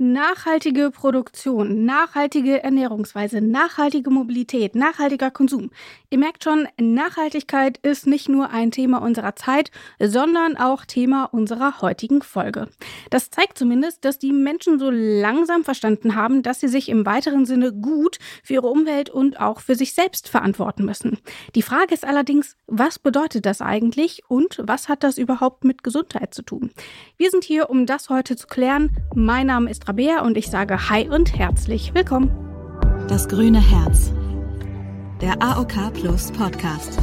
Nachhaltige Produktion, nachhaltige Ernährungsweise, nachhaltige Mobilität, nachhaltiger Konsum. Ihr merkt schon, Nachhaltigkeit ist nicht nur ein Thema unserer Zeit, sondern auch Thema unserer heutigen Folge. Das zeigt zumindest, dass die Menschen so langsam verstanden haben, dass sie sich im weiteren Sinne gut für ihre Umwelt und auch für sich selbst verantworten müssen. Die Frage ist allerdings, was bedeutet das eigentlich und was hat das überhaupt mit Gesundheit zu tun? Wir sind hier, um das heute zu klären. Mein Name ist Rabea und ich sage Hi und herzlich willkommen. Das grüne Herz. Der AOK Plus Podcast.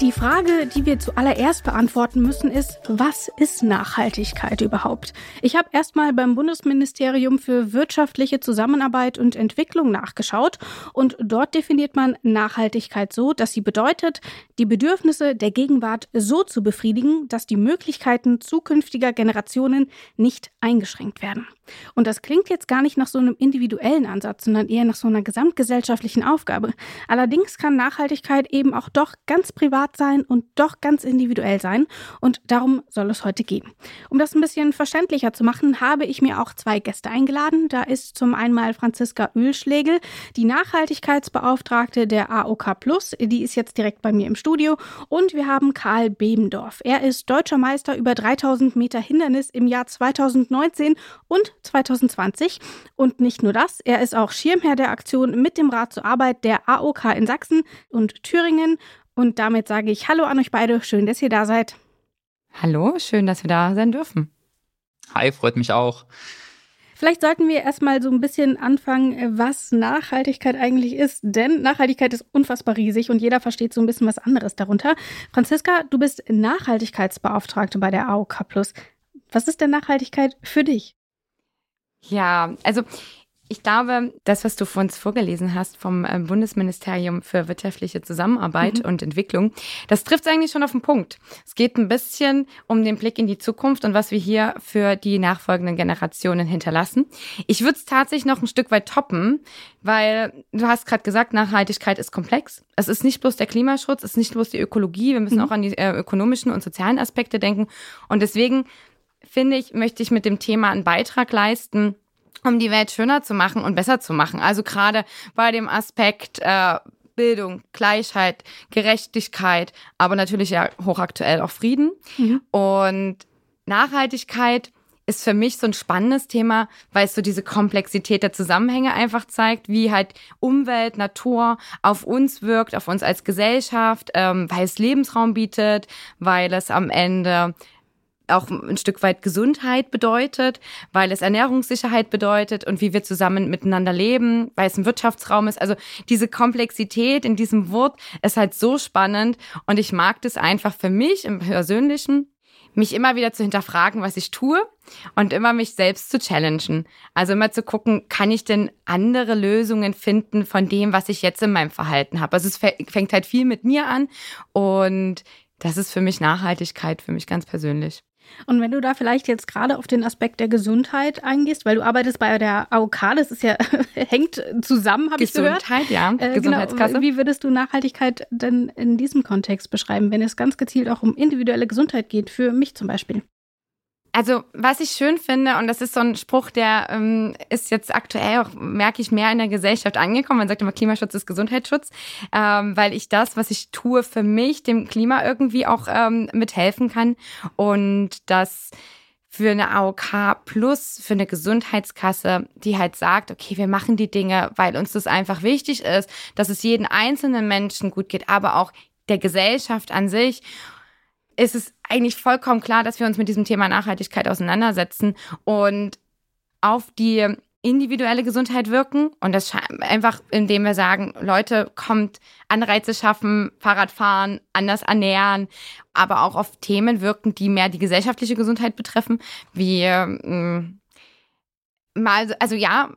Die Frage, die wir zuallererst beantworten müssen, ist, was ist Nachhaltigkeit überhaupt? Ich habe erstmal beim Bundesministerium für wirtschaftliche Zusammenarbeit und Entwicklung nachgeschaut und dort definiert man Nachhaltigkeit so, dass sie bedeutet, die Bedürfnisse der Gegenwart so zu befriedigen, dass die Möglichkeiten zukünftiger Generationen nicht eingeschränkt werden. Und das klingt jetzt gar nicht nach so einem individuellen Ansatz, sondern eher nach so einer gesamtgesellschaftlichen Aufgabe. Allerdings kann Nachhaltigkeit eben auch doch ganz privat sein und doch ganz individuell sein. Und darum soll es heute gehen. Um das ein bisschen verständlicher zu machen, habe ich mir auch zwei Gäste eingeladen. Da ist zum einen Franziska Ölschlegel, die Nachhaltigkeitsbeauftragte der AOK Plus. Die ist jetzt direkt bei mir im Studio. Und wir haben Karl Bebendorf. Er ist deutscher Meister über 3000 Meter Hindernis im Jahr 2019 und 2020. Und nicht nur das, er ist auch Schirmherr der Aktion mit dem Rat zur Arbeit der AOK in Sachsen und Thüringen. Und damit sage ich Hallo an euch beide. Schön, dass ihr da seid. Hallo, schön, dass wir da sein dürfen. Hi, freut mich auch. Vielleicht sollten wir erstmal so ein bisschen anfangen, was Nachhaltigkeit eigentlich ist. Denn Nachhaltigkeit ist unfassbar riesig und jeder versteht so ein bisschen was anderes darunter. Franziska, du bist Nachhaltigkeitsbeauftragte bei der AOK Plus. Was ist denn Nachhaltigkeit für dich? Ja, also ich glaube, das, was du vor uns vorgelesen hast vom äh, Bundesministerium für wirtschaftliche Zusammenarbeit mhm. und Entwicklung, das trifft es eigentlich schon auf den Punkt. Es geht ein bisschen um den Blick in die Zukunft und was wir hier für die nachfolgenden Generationen hinterlassen. Ich würde es tatsächlich noch ein Stück weit toppen, weil du hast gerade gesagt, Nachhaltigkeit ist komplex. Es ist nicht bloß der Klimaschutz, es ist nicht bloß die Ökologie, wir müssen mhm. auch an die äh, ökonomischen und sozialen Aspekte denken. Und deswegen finde ich, möchte ich mit dem Thema einen Beitrag leisten, um die Welt schöner zu machen und besser zu machen. Also gerade bei dem Aspekt äh, Bildung, Gleichheit, Gerechtigkeit, aber natürlich ja hochaktuell auch Frieden. Mhm. Und Nachhaltigkeit ist für mich so ein spannendes Thema, weil es so diese Komplexität der Zusammenhänge einfach zeigt, wie halt Umwelt, Natur auf uns wirkt, auf uns als Gesellschaft, ähm, weil es Lebensraum bietet, weil es am Ende auch ein Stück weit Gesundheit bedeutet, weil es Ernährungssicherheit bedeutet und wie wir zusammen miteinander leben, weil es ein Wirtschaftsraum ist. Also diese Komplexität in diesem Wort ist halt so spannend und ich mag das einfach für mich im Persönlichen, mich immer wieder zu hinterfragen, was ich tue und immer mich selbst zu challengen. Also immer zu gucken, kann ich denn andere Lösungen finden von dem, was ich jetzt in meinem Verhalten habe. Also es fängt halt viel mit mir an und das ist für mich Nachhaltigkeit, für mich ganz persönlich. Und wenn du da vielleicht jetzt gerade auf den Aspekt der Gesundheit eingehst, weil du arbeitest bei der AOK, das ist ja hängt zusammen, habe ich gehört. Gesundheit, ja, äh, Gesundheitskasse. Genau. Wie würdest du Nachhaltigkeit denn in diesem Kontext beschreiben, wenn es ganz gezielt auch um individuelle Gesundheit geht, für mich zum Beispiel? Also, was ich schön finde, und das ist so ein Spruch, der ähm, ist jetzt aktuell auch, merke ich, mehr in der Gesellschaft angekommen. Man sagt immer, Klimaschutz ist Gesundheitsschutz, ähm, weil ich das, was ich tue, für mich, dem Klima irgendwie auch ähm, mithelfen kann. Und das für eine AOK plus für eine Gesundheitskasse, die halt sagt, okay, wir machen die Dinge, weil uns das einfach wichtig ist, dass es jeden einzelnen Menschen gut geht, aber auch der Gesellschaft an sich ist es eigentlich vollkommen klar, dass wir uns mit diesem Thema Nachhaltigkeit auseinandersetzen und auf die individuelle Gesundheit wirken. Und das einfach, indem wir sagen, Leute, kommt Anreize schaffen, Fahrrad fahren, anders ernähren, aber auch auf Themen wirken, die mehr die gesellschaftliche Gesundheit betreffen, wie ähm, mal, also ja,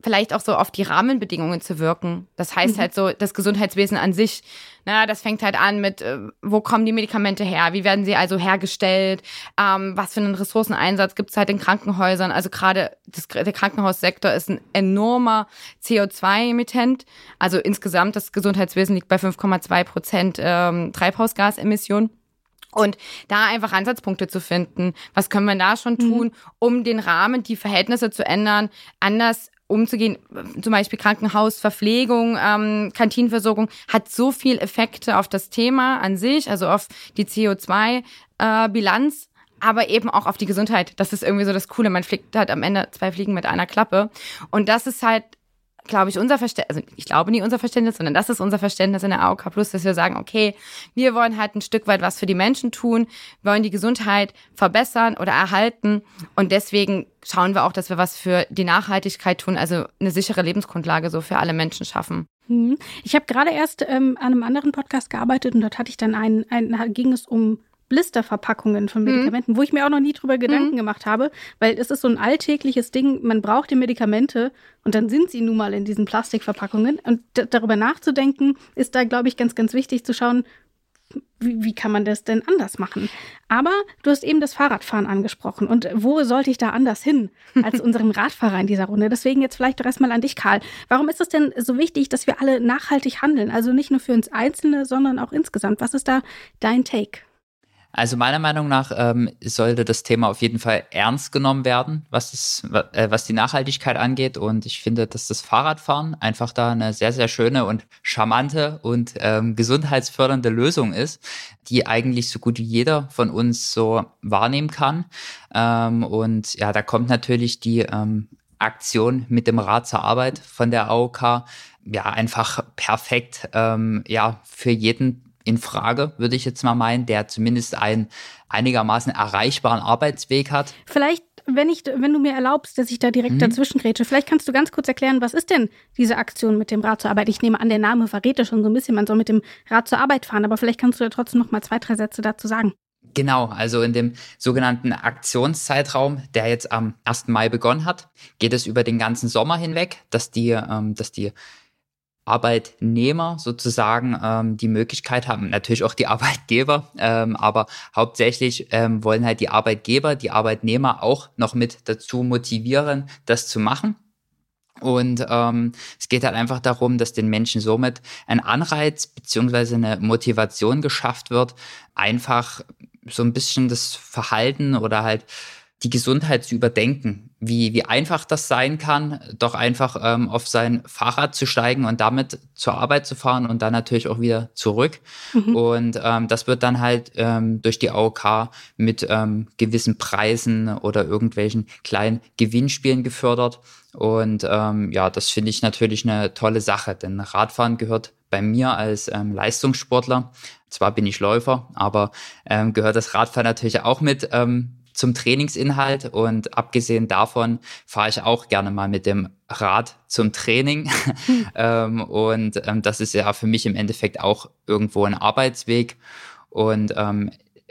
vielleicht auch so auf die Rahmenbedingungen zu wirken. Das heißt mhm. halt so, das Gesundheitswesen an sich, na, das fängt halt an mit, äh, wo kommen die Medikamente her, wie werden sie also hergestellt, ähm, was für einen Ressourceneinsatz gibt es halt in Krankenhäusern. Also gerade der Krankenhaussektor ist ein enormer CO2-Emittent. Also insgesamt das Gesundheitswesen liegt bei 5,2 Prozent ähm, Treibhausgasemissionen. Und da einfach Ansatzpunkte zu finden. Was können wir da schon mhm. tun, um den Rahmen, die Verhältnisse zu ändern, anders umzugehen, zum Beispiel Krankenhaus, Verpflegung, ähm, Kantinenversorgung, hat so viel Effekte auf das Thema an sich, also auf die CO2-Bilanz, äh, aber eben auch auf die Gesundheit. Das ist irgendwie so das Coole. Man fliegt halt am Ende zwei Fliegen mit einer Klappe. Und das ist halt glaube ich, unser Verständnis, also ich glaube nicht unser Verständnis, sondern das ist unser Verständnis in der AOK Plus, dass wir sagen, okay, wir wollen halt ein Stück weit was für die Menschen tun, wollen die Gesundheit verbessern oder erhalten und deswegen schauen wir auch, dass wir was für die Nachhaltigkeit tun, also eine sichere Lebensgrundlage so für alle Menschen schaffen. Mhm. Ich habe gerade erst ähm, an einem anderen Podcast gearbeitet und dort hatte ich dann einen, einen ging es um Blisterverpackungen von mhm. Medikamenten, mhm. wo ich mir auch noch nie drüber Gedanken mhm. gemacht habe, weil es ist so ein alltägliches Ding, man braucht die Medikamente und dann sind sie nun mal in diesen Plastikverpackungen. Und darüber nachzudenken, ist da, glaube ich, ganz, ganz wichtig zu schauen, wie, wie, kann man das denn anders machen? Aber du hast eben das Fahrradfahren angesprochen. Und wo sollte ich da anders hin als unseren Radfahrer in dieser Runde? Deswegen jetzt vielleicht doch erstmal an dich, Karl. Warum ist es denn so wichtig, dass wir alle nachhaltig handeln? Also nicht nur für uns Einzelne, sondern auch insgesamt. Was ist da dein Take? Also meiner Meinung nach ähm, sollte das Thema auf jeden Fall ernst genommen werden, was, das, äh, was die Nachhaltigkeit angeht. Und ich finde, dass das Fahrradfahren einfach da eine sehr, sehr schöne und charmante und ähm, gesundheitsfördernde Lösung ist, die eigentlich so gut wie jeder von uns so wahrnehmen kann. Ähm, und ja, da kommt natürlich die ähm, Aktion mit dem Rad zur Arbeit von der AOK ja einfach perfekt ähm, ja für jeden in Frage, würde ich jetzt mal meinen, der zumindest einen einigermaßen erreichbaren Arbeitsweg hat. Vielleicht wenn ich, wenn du mir erlaubst, dass ich da direkt mhm. dazwischen grätsche, vielleicht kannst du ganz kurz erklären, was ist denn diese Aktion mit dem Rad zur Arbeit? Ich nehme an, der Name verrät ja schon so ein bisschen, man soll mit dem Rad zur Arbeit fahren, aber vielleicht kannst du da trotzdem noch mal zwei, drei Sätze dazu sagen. Genau, also in dem sogenannten Aktionszeitraum, der jetzt am 1. Mai begonnen hat, geht es über den ganzen Sommer hinweg, dass die, ähm, dass die Arbeitnehmer sozusagen ähm, die Möglichkeit haben, natürlich auch die Arbeitgeber, ähm, aber hauptsächlich ähm, wollen halt die Arbeitgeber, die Arbeitnehmer auch noch mit dazu motivieren, das zu machen. Und ähm, es geht halt einfach darum, dass den Menschen somit ein Anreiz beziehungsweise eine Motivation geschafft wird, einfach so ein bisschen das Verhalten oder halt die Gesundheit zu überdenken, wie, wie einfach das sein kann, doch einfach ähm, auf sein Fahrrad zu steigen und damit zur Arbeit zu fahren und dann natürlich auch wieder zurück. Mhm. Und ähm, das wird dann halt ähm, durch die AOK mit ähm, gewissen Preisen oder irgendwelchen kleinen Gewinnspielen gefördert. Und ähm, ja, das finde ich natürlich eine tolle Sache, denn Radfahren gehört bei mir als ähm, Leistungssportler, zwar bin ich Läufer, aber ähm, gehört das Radfahren natürlich auch mit ähm, zum Trainingsinhalt und abgesehen davon fahre ich auch gerne mal mit dem Rad zum Training. Mhm. ähm, und ähm, das ist ja für mich im Endeffekt auch irgendwo ein Arbeitsweg. Und ähm,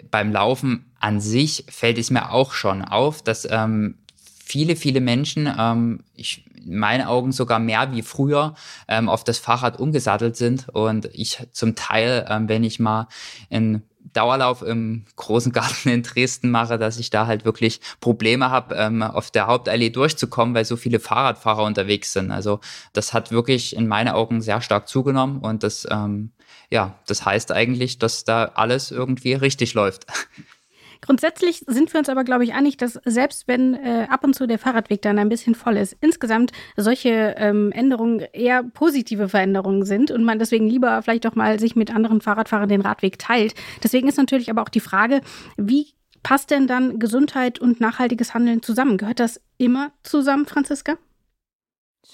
beim Laufen an sich fällt es mir auch schon auf, dass ähm, viele, viele Menschen, ähm, ich, in meinen Augen sogar mehr wie früher, ähm, auf das Fahrrad umgesattelt sind. Und ich zum Teil, ähm, wenn ich mal in Dauerlauf im großen Garten in Dresden mache, dass ich da halt wirklich Probleme habe, ähm, auf der Hauptallee durchzukommen, weil so viele Fahrradfahrer unterwegs sind. Also das hat wirklich in meinen Augen sehr stark zugenommen und das, ähm, ja, das heißt eigentlich, dass da alles irgendwie richtig läuft. Grundsätzlich sind wir uns aber, glaube ich, einig, dass selbst wenn äh, ab und zu der Fahrradweg dann ein bisschen voll ist, insgesamt solche ähm, Änderungen eher positive Veränderungen sind und man deswegen lieber vielleicht auch mal sich mit anderen Fahrradfahrern den Radweg teilt. Deswegen ist natürlich aber auch die Frage, wie passt denn dann Gesundheit und nachhaltiges Handeln zusammen? Gehört das immer zusammen, Franziska?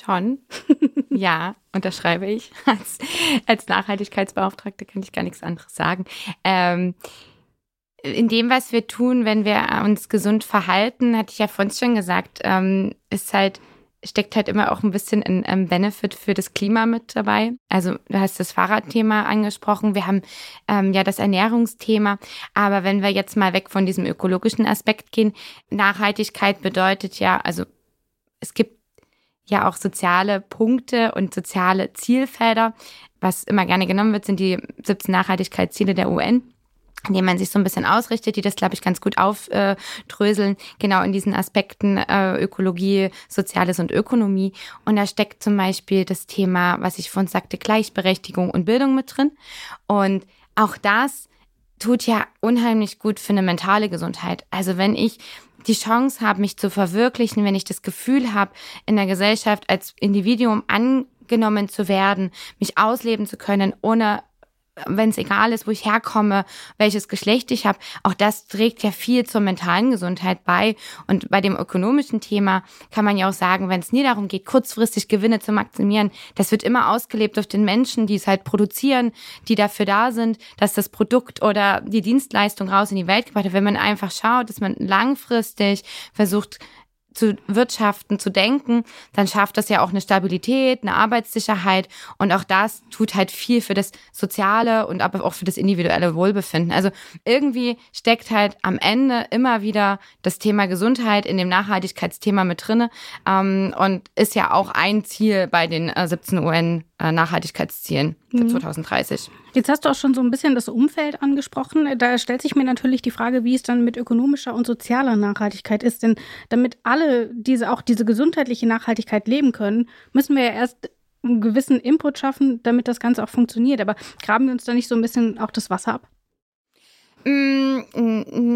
Schon. ja, unterschreibe ich. Als, als Nachhaltigkeitsbeauftragte kann ich gar nichts anderes sagen. Ähm, in dem, was wir tun, wenn wir uns gesund verhalten, hatte ich ja vorhin schon gesagt, ähm, ist halt, steckt halt immer auch ein bisschen ein, Benefit für das Klima mit dabei. Also du hast das Fahrradthema angesprochen, wir haben ähm, ja das Ernährungsthema, aber wenn wir jetzt mal weg von diesem ökologischen Aspekt gehen, Nachhaltigkeit bedeutet ja, also es gibt ja auch soziale Punkte und soziale Zielfelder. Was immer gerne genommen wird, sind die 17 Nachhaltigkeitsziele der UN indem man sich so ein bisschen ausrichtet, die das, glaube ich, ganz gut aufdröseln, genau in diesen Aspekten äh, Ökologie, Soziales und Ökonomie. Und da steckt zum Beispiel das Thema, was ich vorhin sagte, Gleichberechtigung und Bildung mit drin. Und auch das tut ja unheimlich gut für eine mentale Gesundheit. Also wenn ich die Chance habe, mich zu verwirklichen, wenn ich das Gefühl habe, in der Gesellschaft als Individuum angenommen zu werden, mich ausleben zu können, ohne wenn es egal ist, wo ich herkomme, welches Geschlecht ich habe, auch das trägt ja viel zur mentalen Gesundheit bei. Und bei dem ökonomischen Thema kann man ja auch sagen, wenn es nie darum geht, kurzfristig Gewinne zu maximieren, das wird immer ausgelebt durch den Menschen, die es halt produzieren, die dafür da sind, dass das Produkt oder die Dienstleistung raus in die Welt gebracht wird. Wenn man einfach schaut, dass man langfristig versucht, zu wirtschaften, zu denken, dann schafft das ja auch eine Stabilität, eine Arbeitssicherheit und auch das tut halt viel für das soziale und aber auch für das individuelle Wohlbefinden. Also irgendwie steckt halt am Ende immer wieder das Thema Gesundheit in dem Nachhaltigkeitsthema mit drinne ähm, und ist ja auch ein Ziel bei den äh, 17 UN äh, für mhm. 2030. Jetzt hast du auch schon so ein bisschen das Umfeld angesprochen. Da stellt sich mir natürlich die Frage, wie es dann mit ökonomischer und sozialer Nachhaltigkeit ist. Denn damit alle diese auch diese gesundheitliche Nachhaltigkeit leben können, müssen wir ja erst einen gewissen Input schaffen, damit das Ganze auch funktioniert. Aber graben wir uns da nicht so ein bisschen auch das Wasser ab? Mm,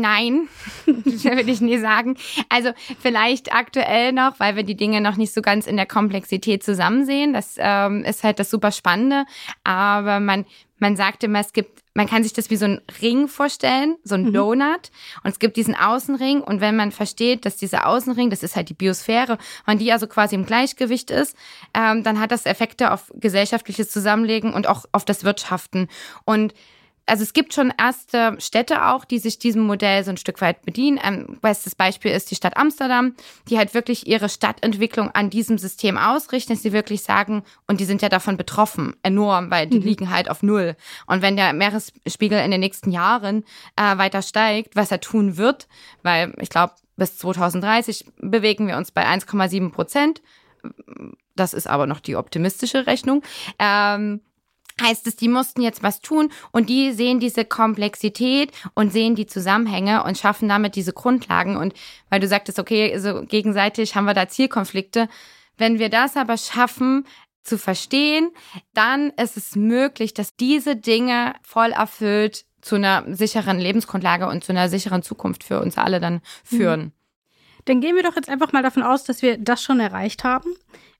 nein, würde ich nie sagen. Also vielleicht aktuell noch, weil wir die Dinge noch nicht so ganz in der Komplexität zusammen sehen. Das ähm, ist halt das super Spannende. Aber man, man sagt immer, es gibt, man kann sich das wie so ein Ring vorstellen, so ein mhm. Donut. Und es gibt diesen Außenring. Und wenn man versteht, dass dieser Außenring, das ist halt die Biosphäre, und die also quasi im Gleichgewicht ist, ähm, dann hat das Effekte auf gesellschaftliches Zusammenlegen und auch auf das Wirtschaften. Und also es gibt schon erste Städte auch, die sich diesem Modell so ein Stück weit bedienen. Ein bestes Beispiel ist die Stadt Amsterdam, die halt wirklich ihre Stadtentwicklung an diesem System ausrichten, dass sie wirklich sagen, und die sind ja davon betroffen, enorm, weil die mhm. liegen halt auf Null. Und wenn der Meeresspiegel in den nächsten Jahren äh, weiter steigt, was er tun wird, weil ich glaube, bis 2030 bewegen wir uns bei 1,7 Prozent. Das ist aber noch die optimistische Rechnung. Ähm, heißt es, die mussten jetzt was tun und die sehen diese Komplexität und sehen die Zusammenhänge und schaffen damit diese Grundlagen. Und weil du sagtest, okay, so gegenseitig haben wir da Zielkonflikte. Wenn wir das aber schaffen, zu verstehen, dann ist es möglich, dass diese Dinge voll erfüllt zu einer sicheren Lebensgrundlage und zu einer sicheren Zukunft für uns alle dann führen. Mhm. Dann gehen wir doch jetzt einfach mal davon aus, dass wir das schon erreicht haben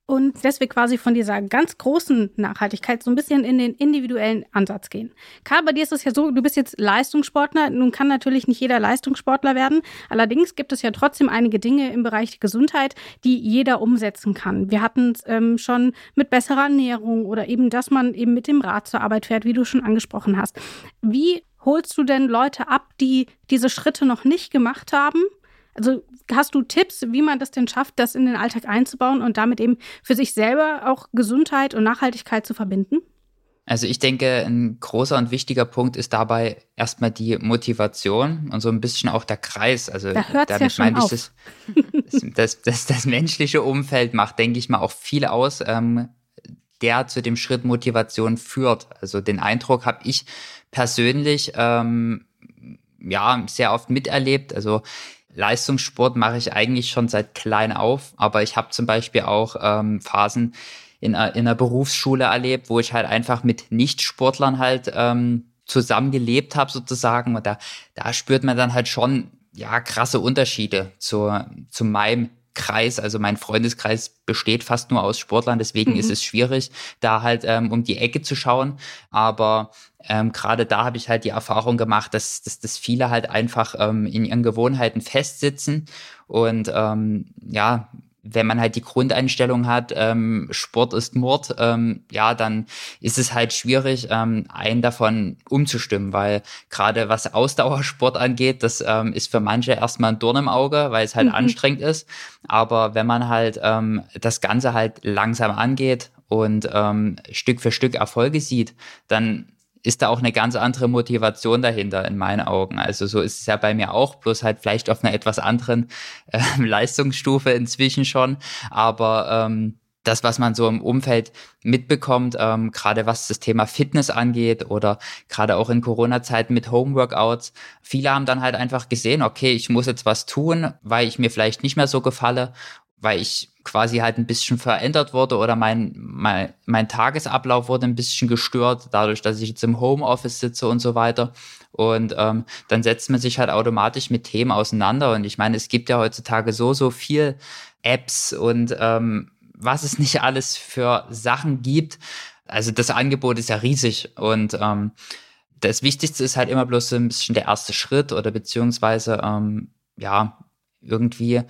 und dass wir quasi von dieser ganz großen Nachhaltigkeit so ein bisschen in den individuellen Ansatz gehen. Karl, bei dir ist es ja so, du bist jetzt Leistungssportler. Nun kann natürlich nicht jeder Leistungssportler werden. Allerdings gibt es ja trotzdem einige Dinge im Bereich Gesundheit, die jeder umsetzen kann. Wir hatten es ähm, schon mit besserer Ernährung oder eben, dass man eben mit dem Rad zur Arbeit fährt, wie du schon angesprochen hast. Wie holst du denn Leute ab, die diese Schritte noch nicht gemacht haben? Also hast du Tipps, wie man das denn schafft, das in den Alltag einzubauen und damit eben für sich selber auch Gesundheit und Nachhaltigkeit zu verbinden? Also ich denke, ein großer und wichtiger Punkt ist dabei erstmal die Motivation und so ein bisschen auch der Kreis. Also da damit ja meine ich das, das, das, das, menschliche Umfeld macht, denke ich mal, auch viel aus, ähm, der zu dem Schritt Motivation führt. Also den Eindruck habe ich persönlich ähm, ja sehr oft miterlebt. Also Leistungssport mache ich eigentlich schon seit klein auf, aber ich habe zum Beispiel auch ähm, Phasen in, in einer Berufsschule erlebt, wo ich halt einfach mit Nichtsportlern halt ähm, zusammengelebt habe sozusagen und da, da spürt man dann halt schon ja krasse Unterschiede zu, zu meinem Kreis, also mein Freundeskreis besteht fast nur aus Sportlern, deswegen mhm. ist es schwierig, da halt ähm, um die Ecke zu schauen. Aber ähm, gerade da habe ich halt die Erfahrung gemacht, dass, dass, dass viele halt einfach ähm, in ihren Gewohnheiten festsitzen und ähm, ja, wenn man halt die Grundeinstellung hat, ähm, Sport ist Mord, ähm, ja, dann ist es halt schwierig, ähm, einen davon umzustimmen, weil gerade was Ausdauersport angeht, das ähm, ist für manche erstmal ein Dorn im Auge, weil es halt mhm. anstrengend ist. Aber wenn man halt ähm, das Ganze halt langsam angeht und ähm, Stück für Stück Erfolge sieht, dann ist da auch eine ganz andere Motivation dahinter in meinen Augen. Also so ist es ja bei mir auch, bloß halt vielleicht auf einer etwas anderen äh, Leistungsstufe inzwischen schon. Aber ähm, das, was man so im Umfeld mitbekommt, ähm, gerade was das Thema Fitness angeht oder gerade auch in Corona-Zeiten mit Homeworkouts, viele haben dann halt einfach gesehen, okay, ich muss jetzt was tun, weil ich mir vielleicht nicht mehr so gefalle weil ich quasi halt ein bisschen verändert wurde oder mein, mein, mein Tagesablauf wurde ein bisschen gestört, dadurch, dass ich jetzt im Homeoffice sitze und so weiter. Und ähm, dann setzt man sich halt automatisch mit Themen auseinander. Und ich meine, es gibt ja heutzutage so, so viel Apps und ähm, was es nicht alles für Sachen gibt. Also das Angebot ist ja riesig und ähm, das Wichtigste ist halt immer bloß so ein bisschen der erste Schritt oder beziehungsweise ähm, ja irgendwie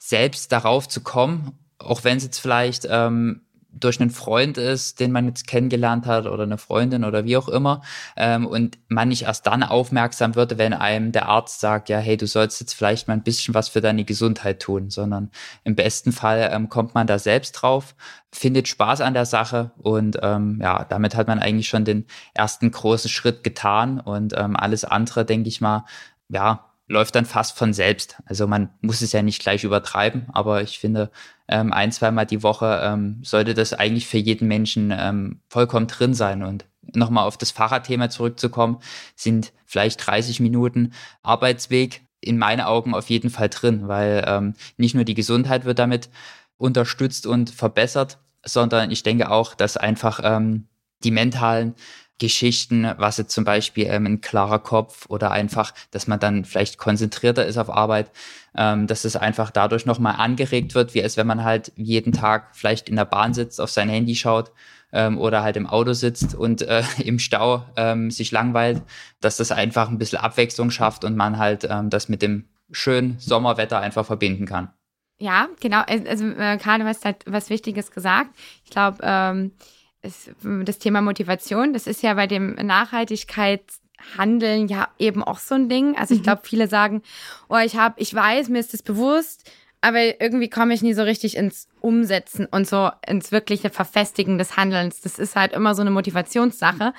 selbst darauf zu kommen, auch wenn es jetzt vielleicht ähm, durch einen Freund ist, den man jetzt kennengelernt hat oder eine Freundin oder wie auch immer ähm, und man nicht erst dann aufmerksam wird, wenn einem der Arzt sagt, ja, hey, du sollst jetzt vielleicht mal ein bisschen was für deine Gesundheit tun, sondern im besten Fall ähm, kommt man da selbst drauf, findet Spaß an der Sache und ähm, ja, damit hat man eigentlich schon den ersten großen Schritt getan und ähm, alles andere, denke ich mal, ja, läuft dann fast von selbst. Also man muss es ja nicht gleich übertreiben, aber ich finde, ähm, ein, zweimal die Woche ähm, sollte das eigentlich für jeden Menschen ähm, vollkommen drin sein. Und nochmal auf das Fahrradthema zurückzukommen, sind vielleicht 30 Minuten Arbeitsweg in meinen Augen auf jeden Fall drin, weil ähm, nicht nur die Gesundheit wird damit unterstützt und verbessert, sondern ich denke auch, dass einfach ähm, die mentalen Geschichten, was jetzt zum Beispiel ähm, ein klarer Kopf oder einfach, dass man dann vielleicht konzentrierter ist auf Arbeit, ähm, dass es einfach dadurch nochmal angeregt wird, wie als wenn man halt jeden Tag vielleicht in der Bahn sitzt, auf sein Handy schaut ähm, oder halt im Auto sitzt und äh, im Stau ähm, sich langweilt, dass das einfach ein bisschen Abwechslung schafft und man halt ähm, das mit dem schönen Sommerwetter einfach verbinden kann. Ja, genau. Also äh, Karl, du hast halt was Wichtiges gesagt. Ich glaube, ähm, ist das Thema Motivation, das ist ja bei dem Nachhaltigkeitshandeln ja eben auch so ein Ding. Also ich mhm. glaube, viele sagen, oh, ich habe, ich weiß, mir ist das bewusst, aber irgendwie komme ich nie so richtig ins Umsetzen und so ins wirkliche Verfestigen des Handelns. Das ist halt immer so eine Motivationssache.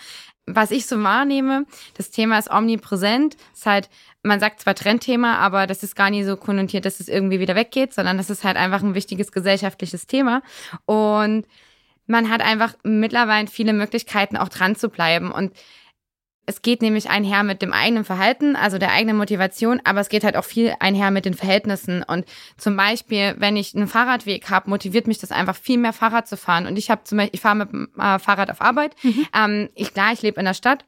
Was ich so wahrnehme, das Thema ist omnipräsent. Ist halt, man sagt zwar Trendthema, aber das ist gar nicht so konnotiert, dass es irgendwie wieder weggeht, sondern das ist halt einfach ein wichtiges gesellschaftliches Thema. Und man hat einfach mittlerweile viele Möglichkeiten, auch dran zu bleiben. Und es geht nämlich einher mit dem eigenen Verhalten, also der eigenen Motivation, aber es geht halt auch viel einher mit den Verhältnissen. Und zum Beispiel, wenn ich einen Fahrradweg habe, motiviert mich das einfach viel mehr Fahrrad zu fahren. Und ich habe zum Beispiel, ich fahre mit dem äh, Fahrrad auf Arbeit. Mhm. Ähm, ich klar, ich lebe in der Stadt.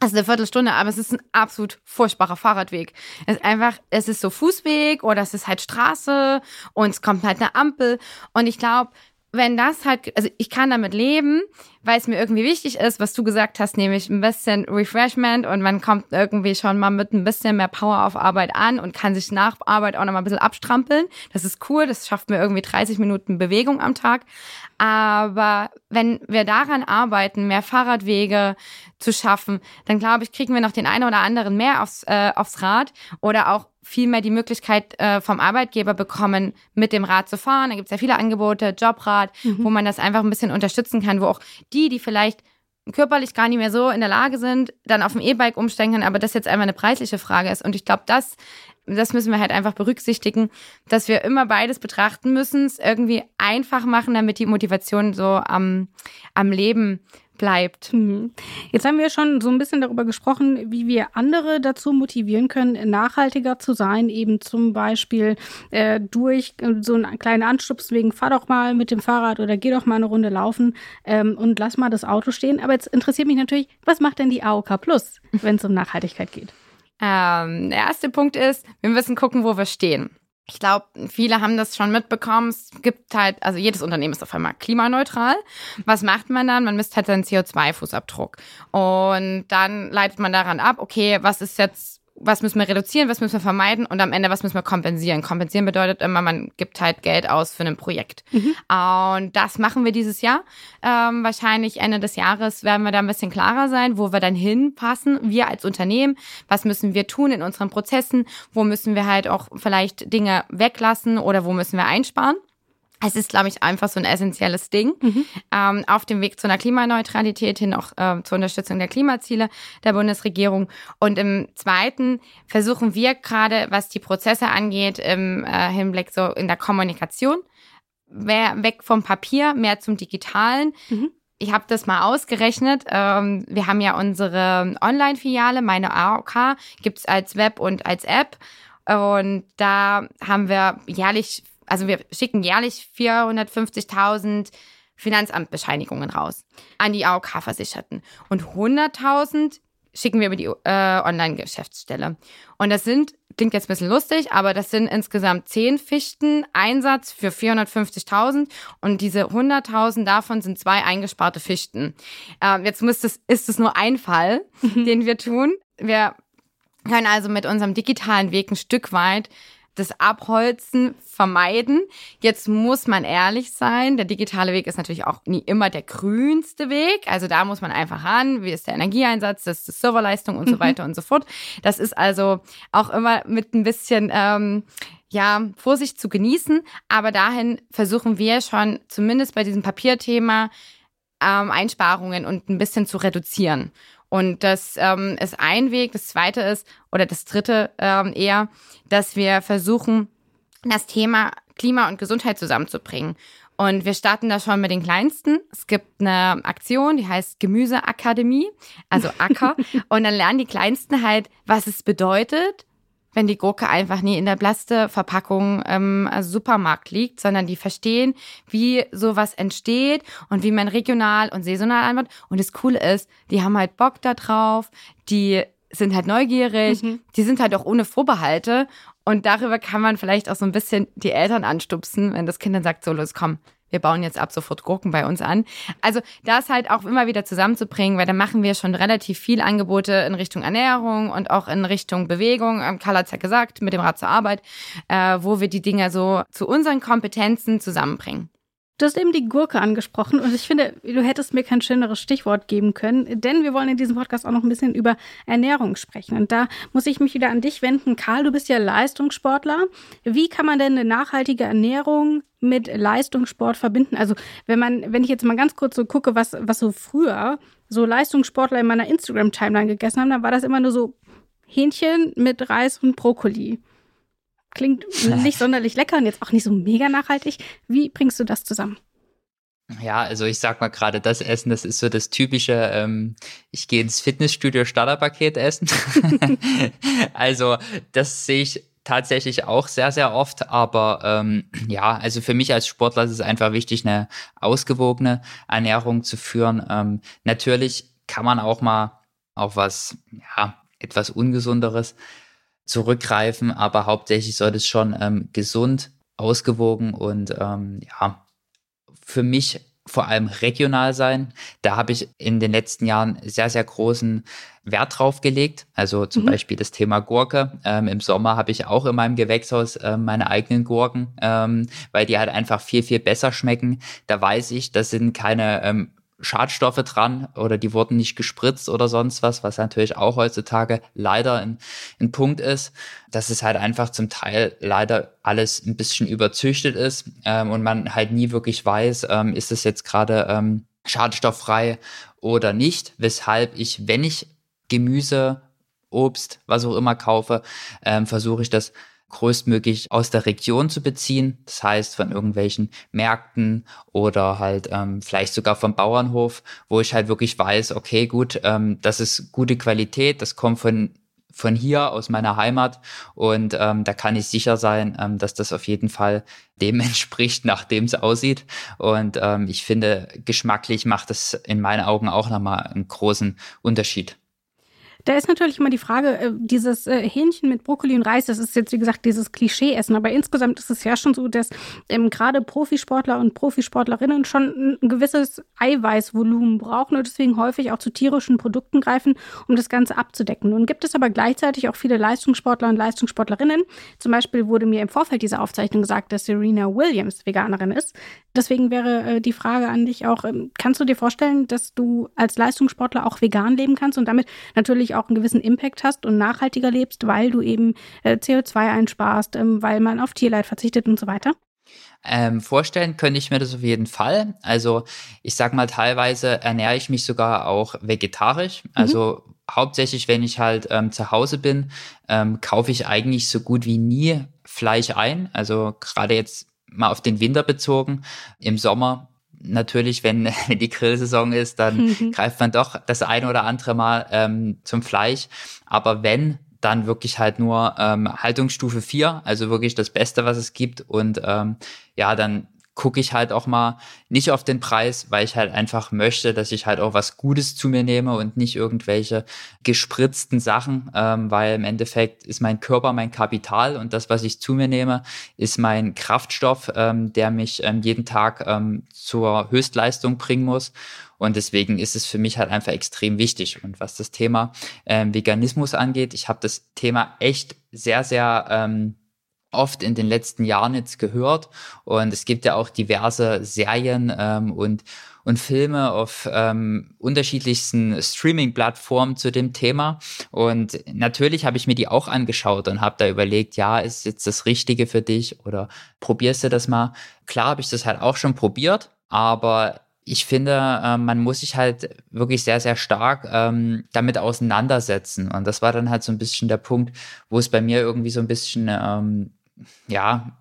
Das ist eine Viertelstunde, aber es ist ein absolut furchtbarer Fahrradweg. Es ist einfach, es ist so Fußweg oder es ist halt Straße und es kommt halt eine Ampel. Und ich glaube, wenn das halt, also ich kann damit leben, weil es mir irgendwie wichtig ist, was du gesagt hast, nämlich ein bisschen Refreshment und man kommt irgendwie schon mal mit ein bisschen mehr Power auf Arbeit an und kann sich nach Arbeit auch noch mal ein bisschen abstrampeln. Das ist cool, das schafft mir irgendwie 30 Minuten Bewegung am Tag. Aber wenn wir daran arbeiten, mehr Fahrradwege zu schaffen, dann glaube ich, kriegen wir noch den einen oder anderen mehr aufs, äh, aufs Rad oder auch viel mehr die Möglichkeit äh, vom Arbeitgeber bekommen, mit dem Rad zu fahren. Da gibt es ja viele Angebote, Jobrad, mhm. wo man das einfach ein bisschen unterstützen kann, wo auch die, die vielleicht körperlich gar nicht mehr so in der Lage sind, dann auf dem E-Bike umsteigen können, aber das jetzt einfach eine preisliche Frage ist. Und ich glaube, das, das müssen wir halt einfach berücksichtigen, dass wir immer beides betrachten müssen, es irgendwie einfach machen, damit die Motivation so am, am Leben bleibt. Mhm. Jetzt haben wir schon so ein bisschen darüber gesprochen, wie wir andere dazu motivieren können, nachhaltiger zu sein, eben zum Beispiel äh, durch äh, so einen kleinen Anstups wegen, fahr doch mal mit dem Fahrrad oder geh doch mal eine Runde laufen ähm, und lass mal das Auto stehen. Aber jetzt interessiert mich natürlich, was macht denn die AOK Plus, wenn es um Nachhaltigkeit geht? Ähm, der erste Punkt ist, wir müssen gucken, wo wir stehen. Ich glaube, viele haben das schon mitbekommen. Es gibt halt, also jedes Unternehmen ist auf einmal klimaneutral. Was macht man dann? Man misst halt seinen CO2-Fußabdruck. Und dann leitet man daran ab, okay, was ist jetzt was müssen wir reduzieren, was müssen wir vermeiden und am Ende, was müssen wir kompensieren. Kompensieren bedeutet immer, man gibt halt Geld aus für ein Projekt. Mhm. Und das machen wir dieses Jahr. Ähm, wahrscheinlich Ende des Jahres werden wir da ein bisschen klarer sein, wo wir dann hinpassen, wir als Unternehmen, was müssen wir tun in unseren Prozessen, wo müssen wir halt auch vielleicht Dinge weglassen oder wo müssen wir einsparen. Es ist, glaube ich, einfach so ein essentielles Ding. Mhm. Ähm, auf dem Weg zu einer Klimaneutralität hin, auch äh, zur Unterstützung der Klimaziele der Bundesregierung. Und im Zweiten versuchen wir gerade, was die Prozesse angeht, im äh, Hinblick so in der Kommunikation, mehr weg vom Papier, mehr zum Digitalen. Mhm. Ich habe das mal ausgerechnet. Ähm, wir haben ja unsere Online-Filiale, meine AOK, gibt's als Web und als App. Und da haben wir jährlich also wir schicken jährlich 450.000 Finanzamtbescheinigungen raus an die AOK-Versicherten und 100.000 schicken wir über die äh, Online-Geschäftsstelle. Und das sind, klingt jetzt ein bisschen lustig, aber das sind insgesamt 10 Fichten, Einsatz für 450.000 und diese 100.000 davon sind zwei eingesparte Fichten. Äh, jetzt muss es, ist es nur ein Fall, mhm. den wir tun. Wir können also mit unserem digitalen Weg ein Stück weit das Abholzen vermeiden. Jetzt muss man ehrlich sein, der digitale Weg ist natürlich auch nie immer der grünste Weg. Also da muss man einfach ran, wie ist der Energieeinsatz, das ist die Serverleistung und so mhm. weiter und so fort. Das ist also auch immer mit ein bisschen ähm, ja, Vorsicht zu genießen. Aber dahin versuchen wir schon, zumindest bei diesem Papierthema, ähm, Einsparungen und ein bisschen zu reduzieren. Und das ähm, ist ein Weg. Das zweite ist, oder das dritte ähm, eher, dass wir versuchen, das Thema Klima und Gesundheit zusammenzubringen. Und wir starten da schon mit den Kleinsten. Es gibt eine Aktion, die heißt Gemüseakademie, also Acker. und dann lernen die Kleinsten halt, was es bedeutet, wenn die Gurke einfach nie in der Blaste-Verpackung im ähm, Supermarkt liegt, sondern die verstehen, wie sowas entsteht und wie man regional und saisonal anbaut. Und das Coole ist, die haben halt Bock da drauf, die sind halt neugierig, mhm. die sind halt auch ohne Vorbehalte. Und darüber kann man vielleicht auch so ein bisschen die Eltern anstupsen, wenn das Kind dann sagt, so los, komm, wir bauen jetzt ab sofort Gurken bei uns an. Also das halt auch immer wieder zusammenzubringen, weil da machen wir schon relativ viel Angebote in Richtung Ernährung und auch in Richtung Bewegung. Ähm, Karl hat es ja gesagt, mit dem Rat zur Arbeit, äh, wo wir die Dinge so zu unseren Kompetenzen zusammenbringen. Du hast eben die Gurke angesprochen und ich finde, du hättest mir kein schöneres Stichwort geben können, denn wir wollen in diesem Podcast auch noch ein bisschen über Ernährung sprechen. Und da muss ich mich wieder an dich wenden. Karl, du bist ja Leistungssportler. Wie kann man denn eine nachhaltige Ernährung mit Leistungssport verbinden? Also, wenn man, wenn ich jetzt mal ganz kurz so gucke, was, was so früher so Leistungssportler in meiner Instagram-Timeline gegessen haben, dann war das immer nur so Hähnchen mit Reis und Brokkoli. Klingt nicht sonderlich lecker und jetzt auch nicht so mega nachhaltig. Wie bringst du das zusammen? Ja, also ich sag mal gerade das Essen, das ist so das typische, ähm, ich gehe ins Fitnessstudio Starterpaket essen. also das sehe ich tatsächlich auch sehr, sehr oft. Aber ähm, ja, also für mich als Sportler ist es einfach wichtig, eine ausgewogene Ernährung zu führen. Ähm, natürlich kann man auch mal auf was, ja, etwas Ungesunderes zurückgreifen, aber hauptsächlich sollte es schon ähm, gesund, ausgewogen und ähm, ja, für mich vor allem regional sein. Da habe ich in den letzten Jahren sehr, sehr großen Wert drauf gelegt. Also zum mhm. Beispiel das Thema Gurke. Ähm, Im Sommer habe ich auch in meinem Gewächshaus äh, meine eigenen Gurken, ähm, weil die halt einfach viel, viel besser schmecken. Da weiß ich, das sind keine ähm, Schadstoffe dran oder die wurden nicht gespritzt oder sonst was, was natürlich auch heutzutage leider ein, ein Punkt ist, dass es halt einfach zum Teil leider alles ein bisschen überzüchtet ist ähm, und man halt nie wirklich weiß, ähm, ist es jetzt gerade ähm, schadstofffrei oder nicht, weshalb ich, wenn ich Gemüse, Obst, was auch immer kaufe, ähm, versuche ich das größtmöglich aus der Region zu beziehen. Das heißt von irgendwelchen Märkten oder halt ähm, vielleicht sogar vom Bauernhof, wo ich halt wirklich weiß, okay, gut, ähm, das ist gute Qualität, das kommt von von hier aus meiner Heimat und ähm, da kann ich sicher sein, ähm, dass das auf jeden Fall dem entspricht, nachdem es aussieht. Und ähm, ich finde, geschmacklich macht das in meinen Augen auch nochmal einen großen Unterschied. Da ist natürlich immer die Frage, äh, dieses äh, Hähnchen mit Brokkoli und Reis, das ist jetzt wie gesagt dieses Klischee-Essen, aber insgesamt ist es ja schon so, dass ähm, gerade Profisportler und Profisportlerinnen schon ein gewisses Eiweißvolumen brauchen und deswegen häufig auch zu tierischen Produkten greifen, um das Ganze abzudecken. Nun gibt es aber gleichzeitig auch viele Leistungssportler und Leistungssportlerinnen. Zum Beispiel wurde mir im Vorfeld dieser Aufzeichnung gesagt, dass Serena Williams Veganerin ist. Deswegen wäre äh, die Frage an dich auch, ähm, kannst du dir vorstellen, dass du als Leistungssportler auch vegan leben kannst und damit natürlich auch einen gewissen Impact hast und nachhaltiger lebst, weil du eben äh, CO2 einsparst, ähm, weil man auf Tierleid verzichtet und so weiter? Ähm, vorstellen könnte ich mir das auf jeden Fall. Also ich sag mal, teilweise ernähre ich mich sogar auch vegetarisch. Mhm. Also hauptsächlich, wenn ich halt ähm, zu Hause bin, ähm, kaufe ich eigentlich so gut wie nie Fleisch ein. Also gerade jetzt mal auf den Winter bezogen. Im Sommer natürlich, wenn, wenn die Grillsaison ist, dann mhm. greift man doch das eine oder andere Mal ähm, zum Fleisch. Aber wenn, dann wirklich halt nur ähm, Haltungsstufe 4, also wirklich das Beste, was es gibt. Und ähm, ja, dann gucke ich halt auch mal nicht auf den Preis, weil ich halt einfach möchte, dass ich halt auch was Gutes zu mir nehme und nicht irgendwelche gespritzten Sachen, ähm, weil im Endeffekt ist mein Körper mein Kapital und das, was ich zu mir nehme, ist mein Kraftstoff, ähm, der mich ähm, jeden Tag ähm, zur Höchstleistung bringen muss. Und deswegen ist es für mich halt einfach extrem wichtig. Und was das Thema ähm, Veganismus angeht, ich habe das Thema echt sehr, sehr ähm, oft in den letzten Jahren jetzt gehört. Und es gibt ja auch diverse Serien ähm, und, und Filme auf ähm, unterschiedlichsten Streaming-Plattformen zu dem Thema. Und natürlich habe ich mir die auch angeschaut und habe da überlegt, ja, ist jetzt das Richtige für dich oder probierst du das mal? Klar habe ich das halt auch schon probiert, aber ich finde, äh, man muss sich halt wirklich sehr, sehr stark ähm, damit auseinandersetzen. Und das war dann halt so ein bisschen der Punkt, wo es bei mir irgendwie so ein bisschen ähm, ja,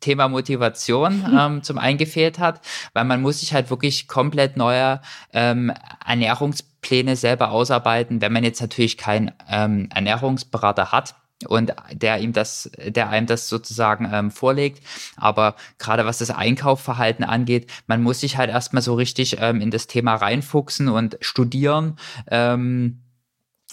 Thema Motivation ähm, zum einen gefehlt hat, weil man muss sich halt wirklich komplett neue ähm, Ernährungspläne selber ausarbeiten, wenn man jetzt natürlich keinen ähm, Ernährungsberater hat und der ihm das, der einem das sozusagen ähm, vorlegt. Aber gerade was das Einkaufverhalten angeht, man muss sich halt erstmal so richtig ähm, in das Thema reinfuchsen und studieren. Ähm,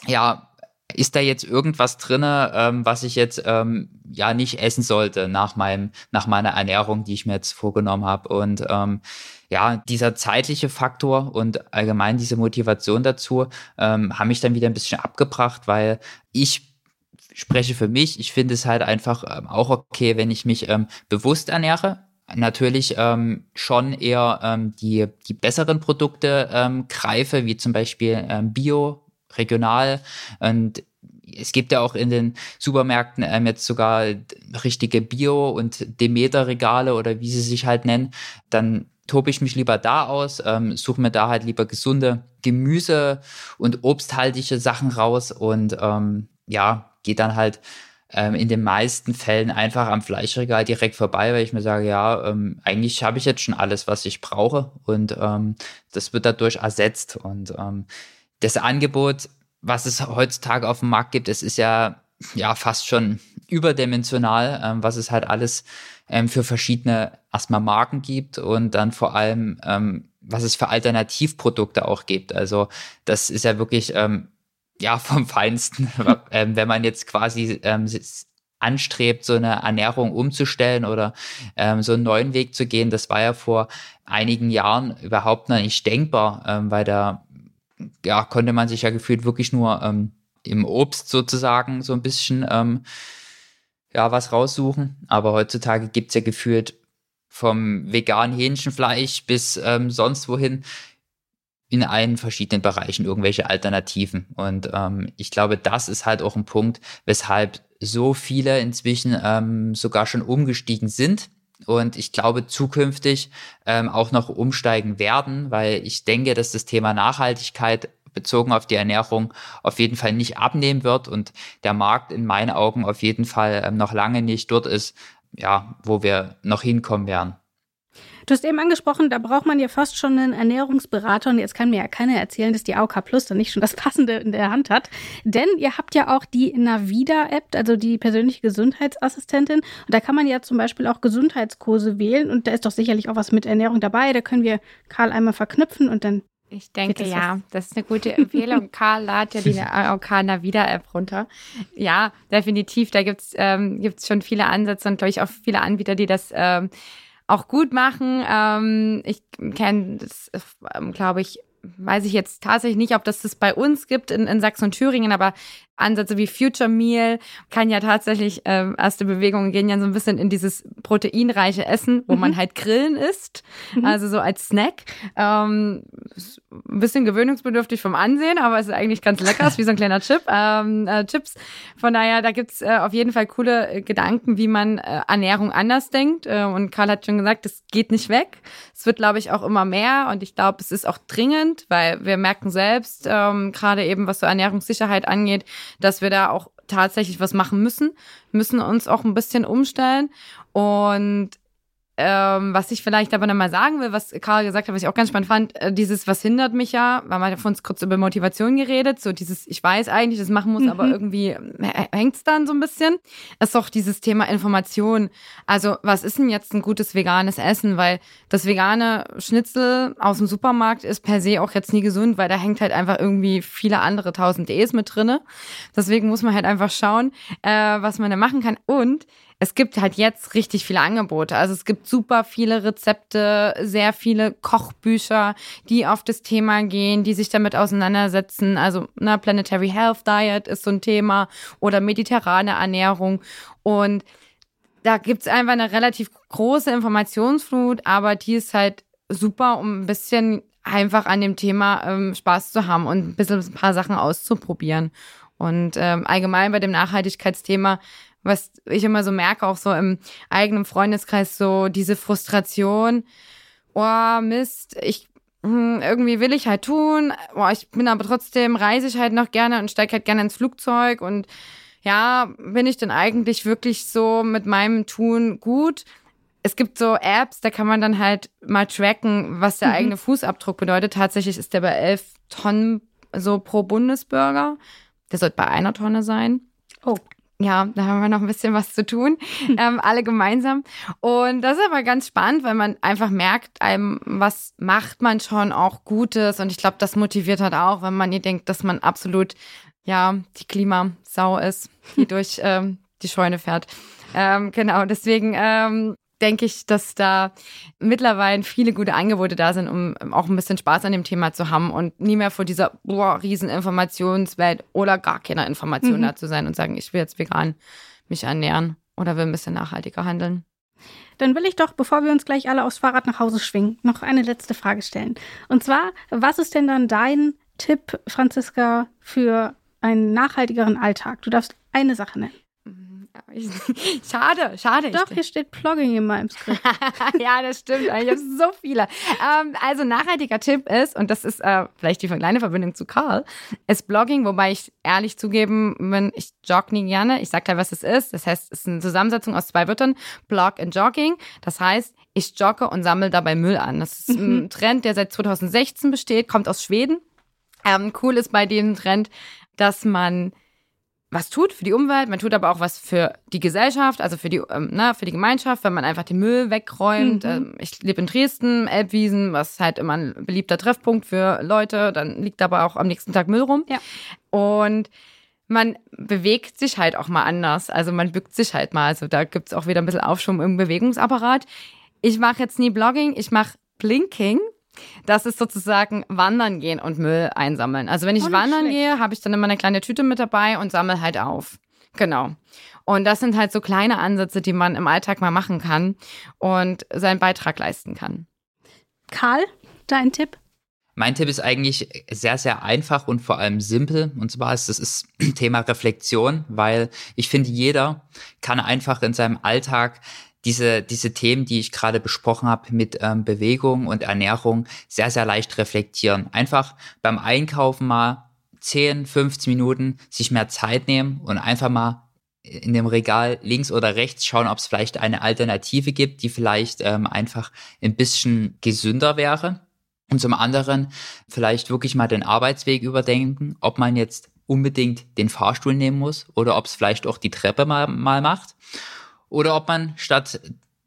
ja, ist da jetzt irgendwas drinne, ähm, was ich jetzt ähm, ja nicht essen sollte nach meinem nach meiner Ernährung, die ich mir jetzt vorgenommen habe und ähm, ja dieser zeitliche Faktor und allgemein diese Motivation dazu ähm, haben mich dann wieder ein bisschen abgebracht, weil ich spreche für mich. Ich finde es halt einfach ähm, auch okay, wenn ich mich ähm, bewusst ernähre, natürlich ähm, schon eher ähm, die, die besseren Produkte ähm, greife, wie zum Beispiel ähm, Bio, regional und es gibt ja auch in den Supermärkten ähm, jetzt sogar richtige Bio- und Demeter-Regale oder wie sie sich halt nennen. Dann tobe ich mich lieber da aus, ähm, suche mir da halt lieber gesunde Gemüse und obsthaltige Sachen raus und ähm, ja, gehe dann halt ähm, in den meisten Fällen einfach am Fleischregal direkt vorbei, weil ich mir sage, ja, ähm, eigentlich habe ich jetzt schon alles, was ich brauche und ähm, das wird dadurch ersetzt und ähm, das Angebot, was es heutzutage auf dem Markt gibt, es ist ja, ja fast schon überdimensional, ähm, was es halt alles ähm, für verschiedene erstmal Marken gibt und dann vor allem, ähm, was es für Alternativprodukte auch gibt. Also das ist ja wirklich ähm, ja vom Feinsten, ähm, wenn man jetzt quasi ähm, anstrebt, so eine Ernährung umzustellen oder so einen neuen Weg zu gehen. Das war ja vor einigen Jahren überhaupt noch nicht denkbar, weil da ja, konnte man sich ja gefühlt wirklich nur ähm, im Obst sozusagen so ein bisschen ähm, ja, was raussuchen. Aber heutzutage gibt es ja gefühlt vom veganen Hähnchenfleisch bis ähm, sonst wohin in allen verschiedenen Bereichen irgendwelche Alternativen. Und ähm, ich glaube, das ist halt auch ein Punkt, weshalb so viele inzwischen ähm, sogar schon umgestiegen sind und ich glaube zukünftig ähm, auch noch umsteigen werden, weil ich denke, dass das Thema Nachhaltigkeit bezogen auf die Ernährung auf jeden Fall nicht abnehmen wird und der Markt in meinen Augen auf jeden Fall ähm, noch lange nicht dort ist, ja, wo wir noch hinkommen werden. Du hast eben angesprochen, da braucht man ja fast schon einen Ernährungsberater. Und jetzt kann mir ja keiner erzählen, dass die AOK Plus dann nicht schon das Passende in der Hand hat. Denn ihr habt ja auch die Navida-App, also die persönliche Gesundheitsassistentin. Und da kann man ja zum Beispiel auch Gesundheitskurse wählen. Und da ist doch sicherlich auch was mit Ernährung dabei. Da können wir Karl einmal verknüpfen und dann ich denke ja, das ist eine gute Empfehlung. Karl lad ja die AOK Navida App runter. Ja, definitiv. Da gibt's ähm, gibt's schon viele Ansätze und glaube ich auch viele Anbieter, die das ähm, auch gut machen. Ähm, ich kenne das, ähm, glaube ich, weiß ich jetzt tatsächlich nicht, ob das das bei uns gibt in, in Sachsen und Thüringen, aber Ansätze wie Future Meal kann ja tatsächlich, ähm, erste Bewegungen gehen ja so ein bisschen in dieses proteinreiche Essen, wo mhm. man halt Grillen isst, mhm. also so als Snack. Ähm, ein bisschen gewöhnungsbedürftig vom Ansehen, aber es ist eigentlich ganz lecker, ist wie so ein kleiner Chip, ähm, äh, Chips. Von daher, da gibt's äh, auf jeden Fall coole äh, Gedanken, wie man äh, Ernährung anders denkt. Äh, und Karl hat schon gesagt, das geht nicht weg. Es wird, glaube ich, auch immer mehr und ich glaube, es ist auch dringend, weil wir merken selbst, ähm, gerade eben was so Ernährungssicherheit angeht, dass wir da auch tatsächlich was machen müssen, müssen uns auch ein bisschen umstellen. Und ähm, was ich vielleicht aber nochmal sagen will, was Karl gesagt hat, was ich auch ganz spannend fand, äh, dieses, was hindert mich ja, weil man von uns kurz über Motivation geredet, so dieses, ich weiß eigentlich, das machen muss, mhm. aber irgendwie äh, hängt's dann so ein bisschen, ist doch dieses Thema Information. Also, was ist denn jetzt ein gutes veganes Essen? Weil das vegane Schnitzel aus dem Supermarkt ist per se auch jetzt nie gesund, weil da hängt halt einfach irgendwie viele andere tausend E's mit drinne. Deswegen muss man halt einfach schauen, äh, was man da machen kann. Und es gibt halt jetzt richtig viele Angebote. Also es gibt super viele Rezepte, sehr viele Kochbücher, die auf das Thema gehen, die sich damit auseinandersetzen. Also ne, Planetary Health Diet ist so ein Thema oder mediterrane Ernährung. Und da gibt's einfach eine relativ große Informationsflut, aber die ist halt super, um ein bisschen einfach an dem Thema ähm, Spaß zu haben und ein bisschen ein paar Sachen auszuprobieren. Und ähm, allgemein bei dem Nachhaltigkeitsthema was ich immer so merke, auch so im eigenen Freundeskreis, so diese Frustration, oh Mist, ich hm, irgendwie will ich halt tun, boah, ich bin aber trotzdem, reise ich halt noch gerne und steige halt gerne ins Flugzeug und ja, bin ich denn eigentlich wirklich so mit meinem Tun gut? Es gibt so Apps, da kann man dann halt mal tracken, was der mhm. eigene Fußabdruck bedeutet. Tatsächlich ist der bei elf Tonnen so pro Bundesbürger. Der sollte bei einer Tonne sein. Oh ja, da haben wir noch ein bisschen was zu tun, ähm, alle gemeinsam. Und das ist aber ganz spannend, weil man einfach merkt, einem, was macht man schon auch Gutes. Und ich glaube, das motiviert halt auch, wenn man ihr denkt, dass man absolut, ja, die Klimasau ist, die durch ähm, die Scheune fährt. Ähm, genau, deswegen ähm, denke ich, dass da mittlerweile viele gute Angebote da sind, um auch ein bisschen Spaß an dem Thema zu haben und nie mehr vor dieser boah, riesen Informationswelt oder gar keiner Information mhm. da zu sein und sagen, ich will jetzt vegan mich ernähren oder will ein bisschen nachhaltiger handeln. Dann will ich doch, bevor wir uns gleich alle aufs Fahrrad nach Hause schwingen, noch eine letzte Frage stellen. Und zwar, was ist denn dann dein Tipp, Franziska, für einen nachhaltigeren Alltag? Du darfst eine Sache nennen. schade, schade. Doch, hier steht Blogging in meinem Skript. ja, das stimmt. Ich habe so viele. Ähm, also nachhaltiger Tipp ist, und das ist äh, vielleicht die kleine Verbindung zu Karl, ist Blogging, wobei ich ehrlich zugeben bin, ich jogge nie gerne. Ich sage gleich, was es ist. Das heißt, es ist eine Zusammensetzung aus zwei Wörtern, Blog und Jogging. Das heißt, ich jogge und sammle dabei Müll an. Das ist ein mhm. Trend, der seit 2016 besteht, kommt aus Schweden. Ähm, cool ist bei dem Trend, dass man was tut für die Umwelt, man tut aber auch was für die Gesellschaft, also für die, ähm, na, für die Gemeinschaft, wenn man einfach den Müll wegräumt. Mhm. Ähm, ich lebe in Dresden, Elbwiesen, was halt immer ein beliebter Treffpunkt für Leute, dann liegt aber auch am nächsten Tag Müll rum. Ja. Und man bewegt sich halt auch mal anders. Also man bückt sich halt mal. Also da gibt's auch wieder ein bisschen Aufschwung im Bewegungsapparat. Ich mache jetzt nie Blogging, ich mache Blinking. Das ist sozusagen wandern gehen und Müll einsammeln. Also wenn ich oh, wandern schlecht. gehe, habe ich dann immer eine kleine Tüte mit dabei und sammle halt auf. Genau. Und das sind halt so kleine Ansätze, die man im Alltag mal machen kann und seinen Beitrag leisten kann. Karl, dein Tipp? Mein Tipp ist eigentlich sehr, sehr einfach und vor allem simpel. Und zwar ist das ist Thema Reflexion, weil ich finde, jeder kann einfach in seinem Alltag diese, diese Themen, die ich gerade besprochen habe mit ähm, Bewegung und Ernährung, sehr, sehr leicht reflektieren. Einfach beim Einkaufen mal 10, 15 Minuten sich mehr Zeit nehmen und einfach mal in dem Regal links oder rechts schauen, ob es vielleicht eine Alternative gibt, die vielleicht ähm, einfach ein bisschen gesünder wäre. Und zum anderen vielleicht wirklich mal den Arbeitsweg überdenken, ob man jetzt unbedingt den Fahrstuhl nehmen muss oder ob es vielleicht auch die Treppe mal, mal macht oder ob man statt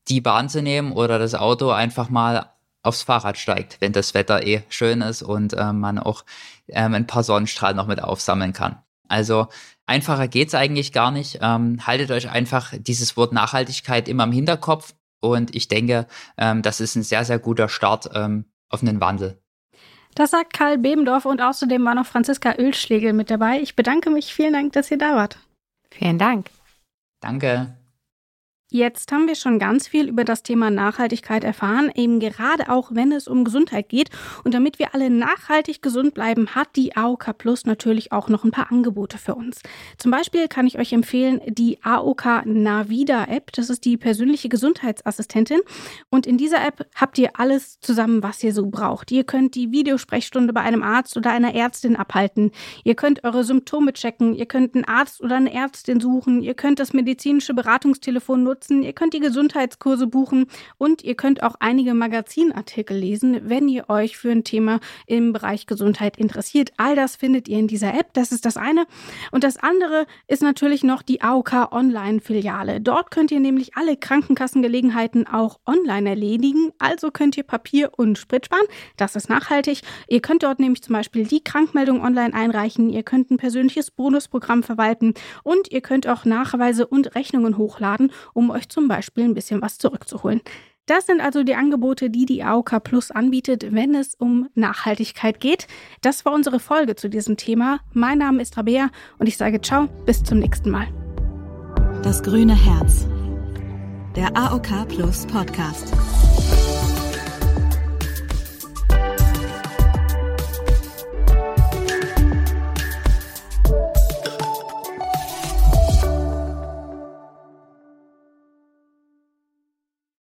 die Bahn zu nehmen oder das Auto einfach mal aufs Fahrrad steigt, wenn das Wetter eh schön ist und äh, man auch ähm, ein paar Sonnenstrahlen noch mit aufsammeln kann. Also einfacher geht's eigentlich gar nicht. Ähm, haltet euch einfach dieses Wort Nachhaltigkeit immer im Hinterkopf und ich denke, ähm, das ist ein sehr, sehr guter Start ähm, auf einen Wandel. Das sagt Karl Bebendorf und außerdem war noch Franziska Ölschlegel mit dabei. Ich bedanke mich. Vielen Dank, dass ihr da wart. Vielen Dank. Danke. Jetzt haben wir schon ganz viel über das Thema Nachhaltigkeit erfahren, eben gerade auch wenn es um Gesundheit geht. Und damit wir alle nachhaltig gesund bleiben, hat die AOK Plus natürlich auch noch ein paar Angebote für uns. Zum Beispiel kann ich euch empfehlen die AOK Navida App. Das ist die persönliche Gesundheitsassistentin. Und in dieser App habt ihr alles zusammen, was ihr so braucht. Ihr könnt die Videosprechstunde bei einem Arzt oder einer Ärztin abhalten. Ihr könnt eure Symptome checken. Ihr könnt einen Arzt oder eine Ärztin suchen. Ihr könnt das medizinische Beratungstelefon nutzen nutzen, ihr könnt die Gesundheitskurse buchen und ihr könnt auch einige Magazinartikel lesen, wenn ihr euch für ein Thema im Bereich Gesundheit interessiert. All das findet ihr in dieser App. Das ist das eine. Und das andere ist natürlich noch die AOK Online-Filiale. Dort könnt ihr nämlich alle Krankenkassengelegenheiten auch online erledigen. Also könnt ihr Papier und Sprit sparen. Das ist nachhaltig. Ihr könnt dort nämlich zum Beispiel die Krankmeldung online einreichen. Ihr könnt ein persönliches Bonusprogramm verwalten und ihr könnt auch Nachweise und Rechnungen hochladen, um euch zum Beispiel ein bisschen was zurückzuholen. Das sind also die Angebote, die die AOK Plus anbietet, wenn es um Nachhaltigkeit geht. Das war unsere Folge zu diesem Thema. Mein Name ist Rabea und ich sage ciao, bis zum nächsten Mal. Das grüne Herz. Der AOK Plus Podcast.